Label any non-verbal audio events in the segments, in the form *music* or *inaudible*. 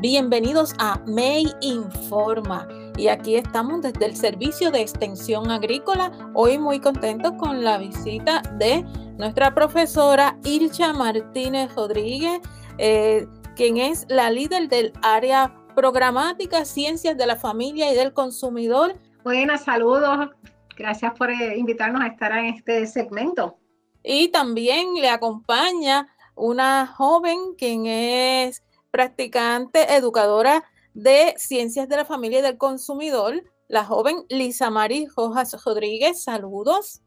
Bienvenidos a May Informa. Y aquí estamos desde el Servicio de Extensión Agrícola. Hoy muy contentos con la visita de nuestra profesora Ilcha Martínez Rodríguez, eh, quien es la líder del área programática Ciencias de la Familia y del Consumidor. Buenas, saludos. Gracias por eh, invitarnos a estar en este segmento. Y también le acompaña una joven quien es practicante, educadora de Ciencias de la Familia y del Consumidor, la joven Lisa Mari Rojas Rodríguez. Saludos.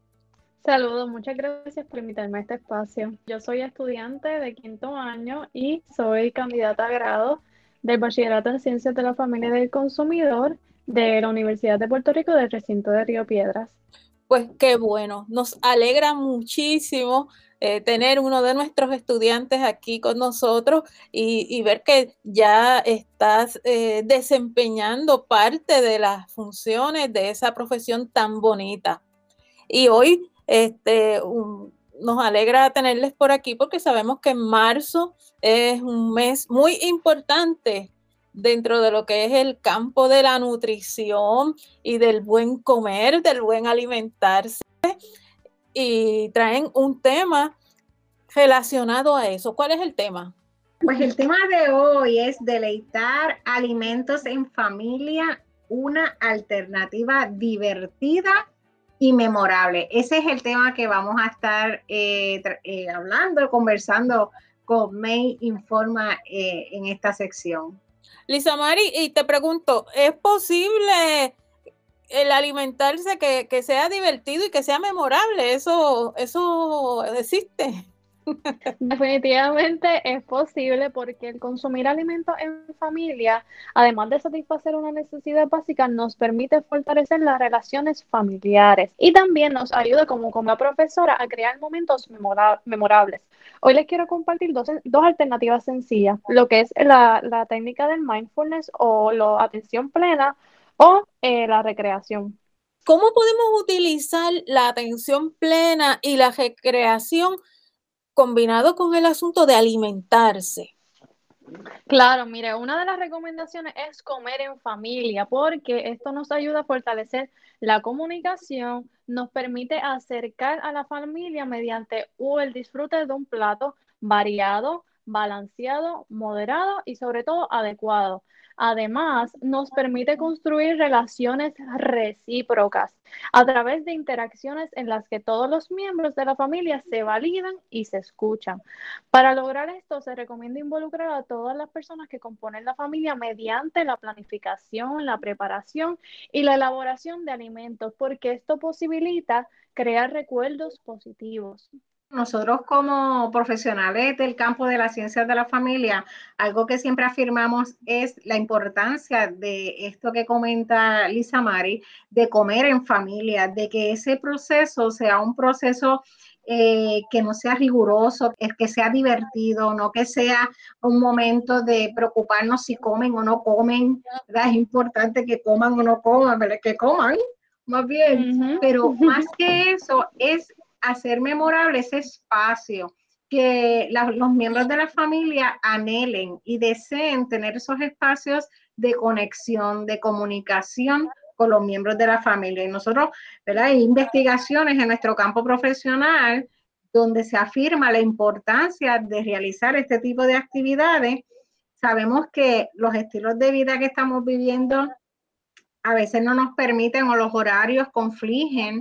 Saludos, muchas gracias por invitarme a este espacio. Yo soy estudiante de quinto año y soy candidata a grado del Bachillerato en Ciencias de la Familia y del Consumidor de la Universidad de Puerto Rico del recinto de Río Piedras. Pues qué bueno, nos alegra muchísimo eh, tener uno de nuestros estudiantes aquí con nosotros y, ver que ya estás eh, desempeñando parte de las funciones de esa profesión tan bonita. Y hoy este, nos alegra tenerles por aquí porque sabemos que marzo es un mes muy importante dentro de lo que es el campo de la nutrición y del buen comer, del buen alimentarse y traen un tema relacionado a eso. ¿Cuál es el tema? Pues el tema de hoy es deleitar alimentos en familia, una alternativa divertida y memorable. Ese es el tema que vamos a estar eh, eh, hablando, conversando con May Informa eh, en esta sección. Lisa Mari, y te pregunto, ¿es posible el alimentarse que, que, sea divertido y que sea memorable, eso, eso existe. *laughs* Definitivamente es posible porque el consumir alimentos en familia, además de satisfacer una necesidad básica, nos permite fortalecer las relaciones familiares y también nos ayuda como, como profesora a crear momentos memorables. Hoy les quiero compartir dos, dos alternativas sencillas, lo que es la, la técnica del mindfulness o la atención plena o eh, la recreación. ¿Cómo podemos utilizar la atención plena y la recreación combinado con el asunto de alimentarse? Claro, mire, una de las recomendaciones es comer en familia porque esto nos ayuda a fortalecer la comunicación, nos permite acercar a la familia mediante el disfrute de un plato variado, balanceado, moderado y sobre todo adecuado. Además, nos permite construir relaciones recíprocas a través de interacciones en las que todos los miembros de la familia se validan y se escuchan. Para lograr esto, se recomienda involucrar a todas las personas que componen la familia mediante la planificación, la preparación y la elaboración de alimentos, porque esto posibilita crear recuerdos positivos. Nosotros como profesionales del campo de las ciencias de la familia, algo que siempre afirmamos es la importancia de esto que comenta Lisa Mari, de comer en familia, de que ese proceso sea un proceso eh, que no sea riguroso, que sea divertido, no que sea un momento de preocuparnos si comen o no comen. Es importante que coman o no coman, que coman más bien, pero más que eso es hacer memorable ese espacio, que los miembros de la familia anhelen y deseen tener esos espacios de conexión, de comunicación con los miembros de la familia. Y nosotros, ¿verdad? Hay investigaciones en nuestro campo profesional donde se afirma la importancia de realizar este tipo de actividades. Sabemos que los estilos de vida que estamos viviendo a veces no nos permiten o los horarios confligen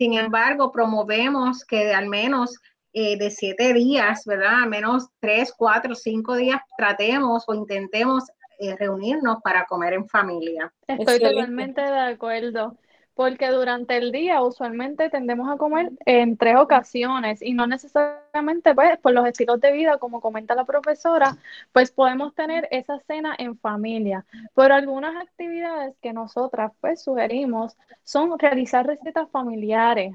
sin embargo, promovemos que al menos eh, de siete días, ¿verdad? Al menos tres, cuatro, cinco días tratemos o intentemos eh, reunirnos para comer en familia. Estoy totalmente de acuerdo porque durante el día usualmente tendemos a comer en tres ocasiones y no necesariamente pues por los estilos de vida, como comenta la profesora, pues podemos tener esa cena en familia. Pero algunas actividades que nosotras pues sugerimos son realizar recetas familiares,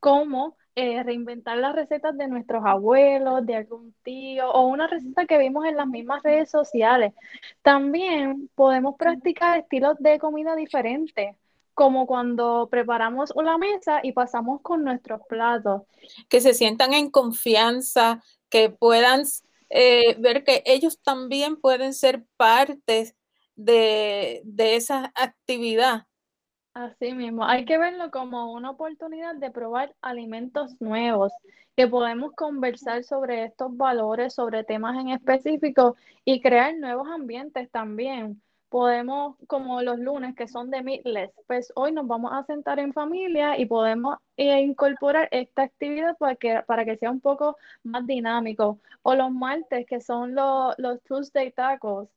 como eh, reinventar las recetas de nuestros abuelos, de algún tío o una receta que vimos en las mismas redes sociales. También podemos practicar estilos de comida diferentes como cuando preparamos una mesa y pasamos con nuestros platos. Que se sientan en confianza, que puedan eh, ver que ellos también pueden ser partes de, de esa actividad. Así mismo, hay que verlo como una oportunidad de probar alimentos nuevos, que podemos conversar sobre estos valores, sobre temas en específico y crear nuevos ambientes también. Podemos, como los lunes que son de Meatless, pues hoy nos vamos a sentar en familia y podemos eh, incorporar esta actividad para que, para que sea un poco más dinámico. O los martes que son los, los Tuesday tacos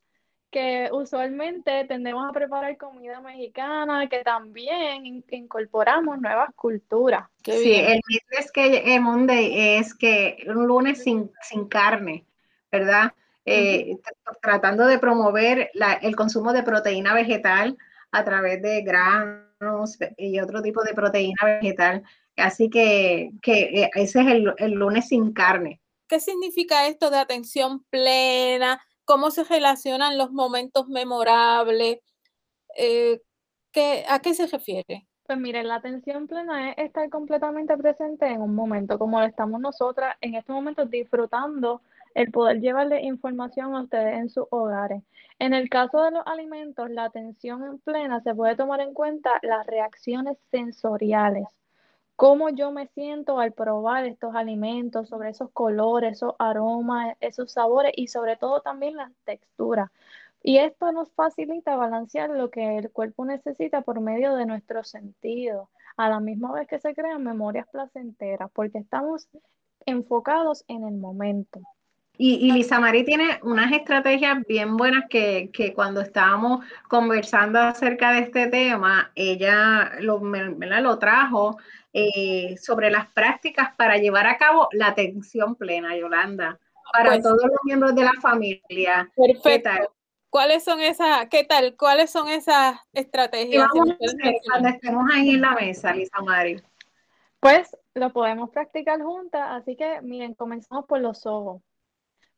que usualmente tendemos a preparar comida mexicana, que también incorporamos nuevas culturas. sí, el es que el Monday es que un lunes sin, carne, ¿verdad? Eh, tratando de promover el consumo de proteína vegetal a través de granos y otro tipo de proteína vegetal. Así que, eh, ese es el, el lunes sin carne. ¿Qué significa esto de atención plena? cómo se relacionan los momentos memorables, eh, ¿a qué se refiere? Pues mire, la atención plena es estar completamente presente en un momento, como estamos nosotras en estos momentos disfrutando el poder llevarle información a ustedes en sus hogares. En el caso de los alimentos, la atención en plena se puede tomar en cuenta las reacciones sensoriales cómo yo me siento al probar estos alimentos, sobre esos colores, esos aromas, esos sabores y sobre todo también las texturas. Y esto nos facilita balancear lo que el cuerpo necesita por medio de nuestros sentidos, a la misma vez que se crean memorias placenteras, porque estamos enfocados en el momento. Y, y Lisa Marie tiene unas estrategias bien buenas que, cuando estábamos conversando acerca de este tema, ella lo, lo trajo eh, sobre las prácticas para llevar a cabo la atención plena, Yolanda, para pues todos los miembros de la familia. Perfecto. ¿Cuáles son esas, qué tal? ¿Cuáles son esas estrategias? Vamos cuando estemos ahí en la mesa, Lisa Mari. Pues lo podemos practicar juntas, así que miren, comenzamos por los ojos.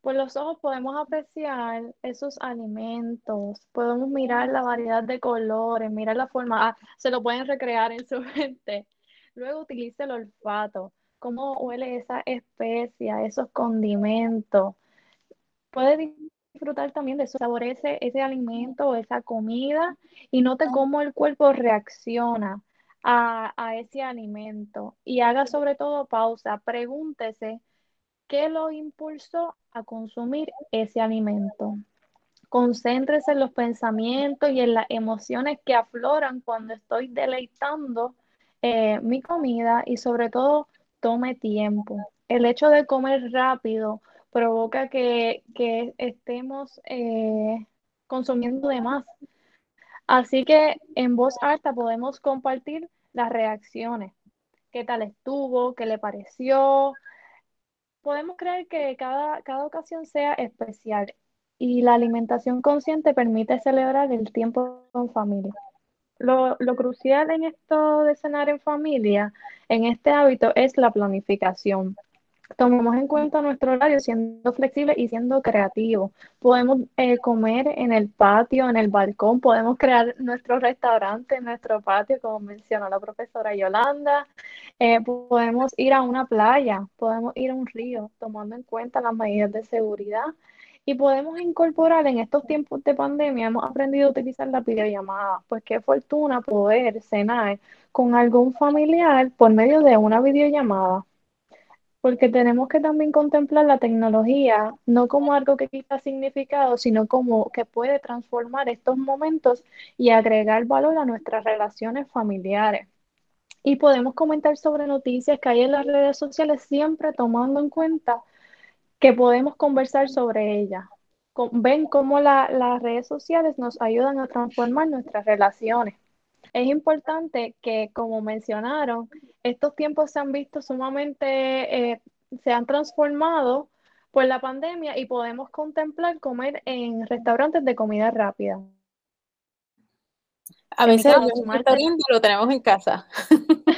Por los ojos podemos apreciar esos alimentos, podemos mirar la variedad de colores, mirar la forma, ah, se lo pueden recrear en su *laughs* mente. Luego utilice el olfato, cómo huele esa especia, esos condimentos. Puede disfrutar también de su sabor ese, ese alimento o esa comida y note cómo el cuerpo reacciona a, a ese alimento. Y haga sobre todo pausa, pregúntese qué lo impulsó a consumir ese alimento. Concéntrese en los pensamientos y en las emociones que afloran cuando estoy deleitando eh, mi comida y sobre todo tome tiempo. El hecho de comer rápido provoca que, estemos eh, consumiendo de más. Así que en voz alta podemos compartir las reacciones. ¿Qué tal estuvo? ¿Qué le pareció? Podemos creer que cada, cada ocasión sea especial y la alimentación consciente permite celebrar el tiempo con familia. Lo, crucial en esto de cenar en familia, en este hábito, es la planificación. Tomemos en cuenta nuestro horario siendo flexible y siendo creativo. Podemos eh, comer en el patio, en el balcón, podemos crear nuestro restaurante en nuestro patio, como mencionó la profesora Yolanda. Eh, podemos ir a una playa, podemos ir a un río, tomando en cuenta las medidas de seguridad y podemos incorporar en estos tiempos de pandemia, hemos aprendido a utilizar la videollamada. Pues qué fortuna poder cenar con algún familiar por medio de una videollamada. Porque tenemos que también contemplar la tecnología no como algo que quita significado, sino como que puede transformar estos momentos y agregar valor a nuestras relaciones familiares. Y podemos comentar sobre noticias que hay en las redes sociales, siempre tomando en cuenta que podemos conversar sobre ella. Ven cómo las redes sociales nos ayudan a transformar nuestras relaciones. Es importante que, como mencionaron, estos tiempos se han visto sumamente, eh, se han transformado por la pandemia y podemos contemplar comer en restaurantes de comida rápida. A veces lo tenemos en casa. *laughs*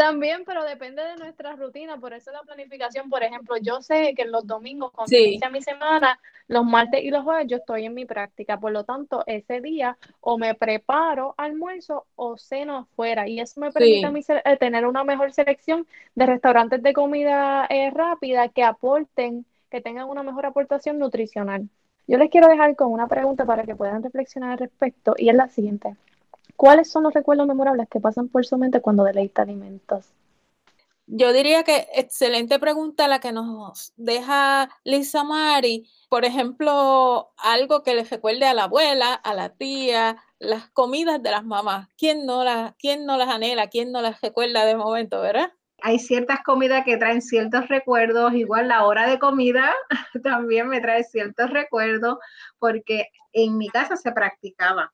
También, pero depende de nuestra rutina, por eso la planificación, por ejemplo, yo sé que los domingos, cuando inicia mi semana, los martes y los jueves yo estoy en mi práctica, por lo tanto, ese día o me preparo almuerzo o ceno afuera y eso me permite a mí eh, tener una mejor selección de restaurantes de comida eh, rápida que aporten que tengan una mejor aportación nutricional. Yo les quiero dejar con una pregunta para que puedan reflexionar al respecto y es la siguiente. ¿Cuáles son los recuerdos memorables que pasan por su mente cuando deleita alimentos? Yo diría que excelente pregunta la que nos deja Lisa Mari. Por ejemplo, algo que les recuerde a la abuela, a la tía, las comidas de las mamás. ¿Quién no las, quién no las anhela? ¿Quién no las recuerda de momento, verdad? hay ciertas comidas que traen ciertos recuerdos, igual la hora de comida *laughs* también me trae ciertos recuerdos, porque en mi casa se practicaba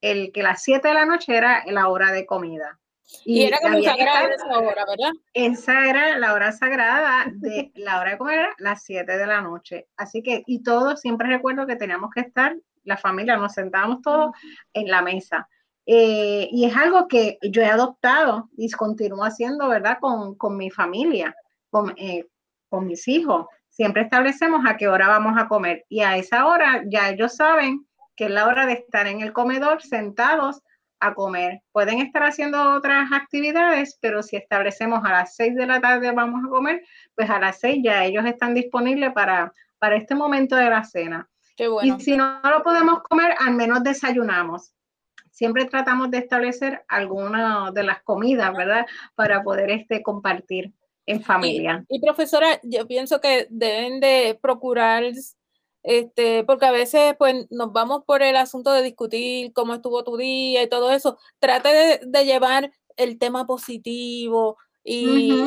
el que las 7 de la noche era la hora de comida. Y, era como sagrada esa hora, ¿verdad? Esa era la hora sagrada *laughs* de la hora de comer, era las 7 de la noche. Así que, y todos, siempre recuerdo que teníamos que estar, la familia, nos sentábamos todos en la mesa. Eh, y es algo que yo he adoptado y continúo haciendo, ¿verdad? Con, con mi familia, con, eh, con mis hijos. Siempre establecemos a qué hora vamos a comer y a esa hora ya ellos saben que es la hora de estar en el comedor sentados a comer. Pueden estar haciendo otras actividades, pero si establecemos a las seis de la tarde vamos a comer, pues a las seis ya ellos están disponibles para, para este momento de la cena. Y si no lo podemos comer, al menos desayunamos siempre tratamos de establecer alguna de las comidas, ¿verdad? Para poder este, compartir en familia. Y, profesora, yo pienso que deben de procurar, este, porque a veces pues nos vamos por el asunto de discutir cómo estuvo tu día y todo eso. Trate de, llevar el tema positivo y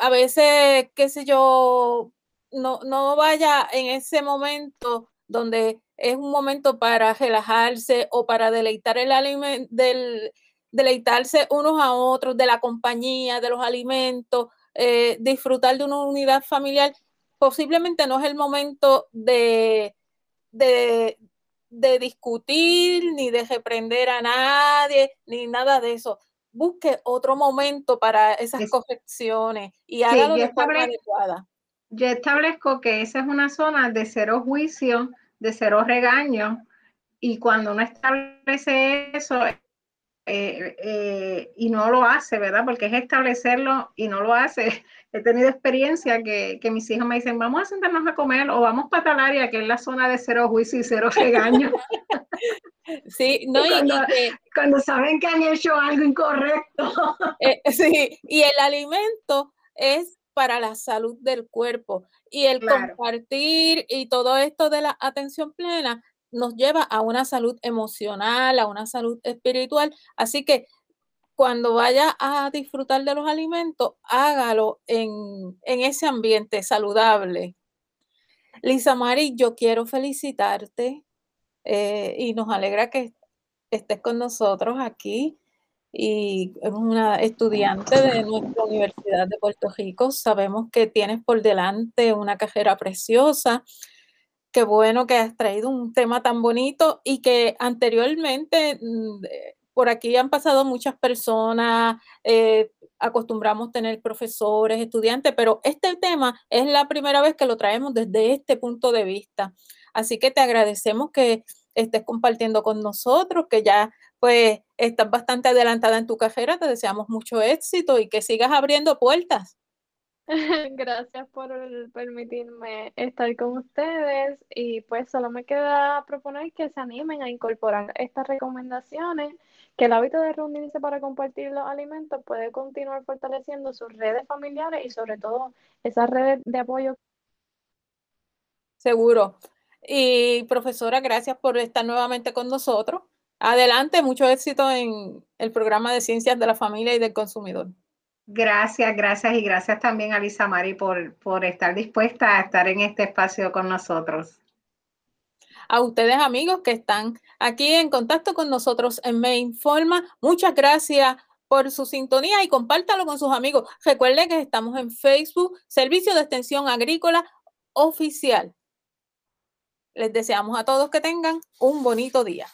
a veces, qué sé yo, no, no vaya en ese momento donde es un momento para relajarse o para deleitar el alimento, del, deleitarse unos a otros, de la compañía, de los alimentos, eh, disfrutar de una unidad familiar. Posiblemente no es el momento de, de, discutir, ni de reprender a nadie, ni nada de eso. Busque otro momento para esas correcciones y hágalo de forma adecuada. Yo establezco que esa es una zona de cero juicio, de cero regaño. Y cuando uno establece eso eh, eh, y no lo hace, ¿verdad? Porque es establecerlo y no lo hace. He tenido experiencia que, mis hijos me dicen, vamos a sentarnos a comer o vamos para tal área, que es la zona de cero juicio y cero *laughs* regaño. Sí, no, cuando, cuando, saben que han hecho algo incorrecto. *laughs* Eh, sí, y el alimento es para la salud del cuerpo. Y el compartir y todo esto de la atención plena nos lleva a una salud emocional, a una salud espiritual. Así que cuando vaya a disfrutar de los alimentos, hágalo en, ese ambiente saludable. Lisa Mari, yo quiero felicitarte eh, y nos alegra que estés con nosotros aquí y es una estudiante de nuestra Universidad de Puerto Rico. Sabemos que tienes por delante una carrera preciosa. Qué bueno que has traído un tema tan bonito y que anteriormente mm, eh, por aquí han pasado muchas personas, eh, acostumbramos tener profesores, estudiantes, pero este tema es la primera vez que lo traemos desde este punto de vista. Así que te agradecemos que estés compartiendo con nosotros, que ya pues estás bastante adelantada en tu carrera, te deseamos mucho éxito y que sigas abriendo puertas. *laughs* Gracias por permitirme estar con ustedes y pues solo me queda proponer que se animen a incorporar estas recomendaciones, que el hábito de reunirse para compartir los alimentos puede continuar fortaleciendo sus redes familiares y sobre todo esas redes de apoyo. Seguro. Y profesora, gracias por estar nuevamente con nosotros. Adelante, mucho éxito en el programa de Ciencias de la Familia y del Consumidor. Gracias, gracias y gracias también a Lisa Mari por, por estar dispuesta a estar en este espacio con nosotros. A ustedes amigos que están aquí en contacto con nosotros en Me Informa, muchas gracias por su sintonía y compártalo con sus amigos. Recuerden que estamos en Facebook, Servicio de Extensión Agrícola Oficial. Les deseamos a todos que tengan un bonito día.